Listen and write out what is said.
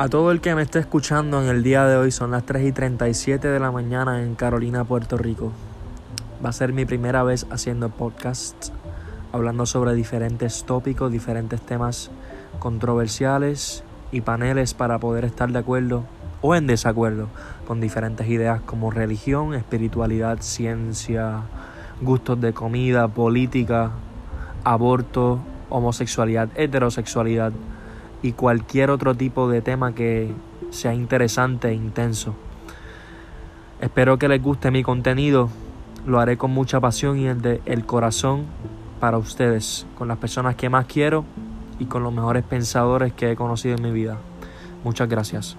A todo el que me esté escuchando en el día de hoy, son las 3 y 37 de la mañana en Carolina, Puerto Rico. Va a ser mi primera vez haciendo podcast, hablando sobre diferentes tópicos, diferentes temas controversiales y paneles para poder estar de acuerdo o en desacuerdo con diferentes ideas como religión, espiritualidad, ciencia, gustos de comida, política, aborto, homosexualidad, heterosexualidad y cualquier otro tipo de tema que sea interesante e intenso. Espero que les guste mi contenido. Lo haré con mucha pasión y el de el corazón para ustedes, con las personas que más quiero y con los mejores pensadores que he conocido en mi vida. Muchas gracias.